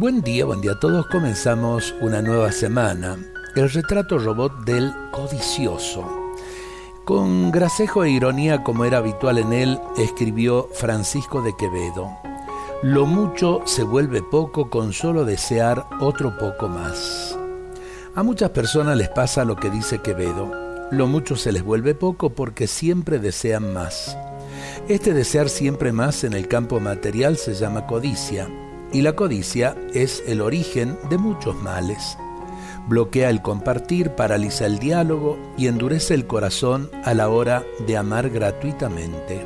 Buen día, buen día a todos. Comenzamos una nueva semana. El retrato robot del codicioso. Con gracejo e ironía como era habitual en él, escribió Francisco de Quevedo. Lo mucho se vuelve poco con solo desear otro poco más. A muchas personas les pasa lo que dice Quevedo. Lo mucho se les vuelve poco porque siempre desean más. Este desear siempre más en el campo material se llama codicia, y la codicia es el origen de muchos males. Bloquea el compartir, paraliza el diálogo y endurece el corazón a la hora de amar gratuitamente.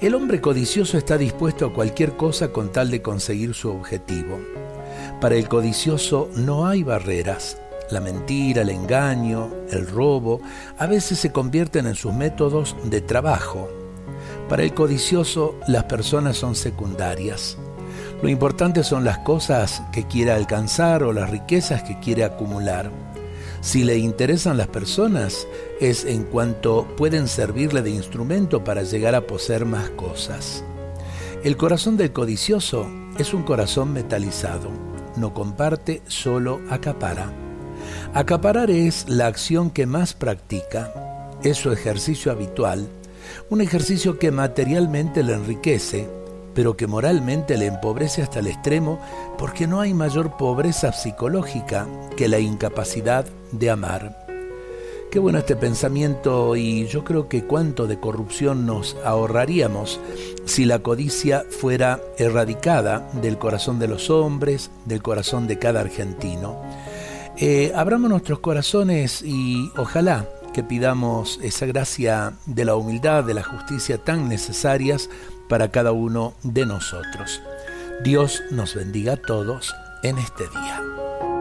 El hombre codicioso está dispuesto a cualquier cosa con tal de conseguir su objetivo. Para el codicioso no hay barreras. La mentira, el engaño, el robo, a veces se convierten en sus métodos de trabajo. Para el codicioso las personas son secundarias. Lo importante son las cosas que quiere alcanzar o las riquezas que quiere acumular. Si le interesan las personas, es en cuanto pueden servirle de instrumento para llegar a poseer más cosas. El corazón del codicioso es un corazón metalizado. No comparte, solo acapara. Acaparar es la acción que más practica. Es su ejercicio habitual. Un ejercicio que materialmente le enriquece pero que moralmente le empobrece hasta el extremo porque no hay mayor pobreza psicológica que la incapacidad de amar. Qué bueno este pensamiento y yo creo que cuánto de corrupción nos ahorraríamos si la codicia fuera erradicada del corazón de los hombres, del corazón de cada argentino. Eh, abramos nuestros corazones y ojalá que pidamos esa gracia de la humildad, de la justicia tan necesarias para cada uno de nosotros. Dios nos bendiga a todos en este día.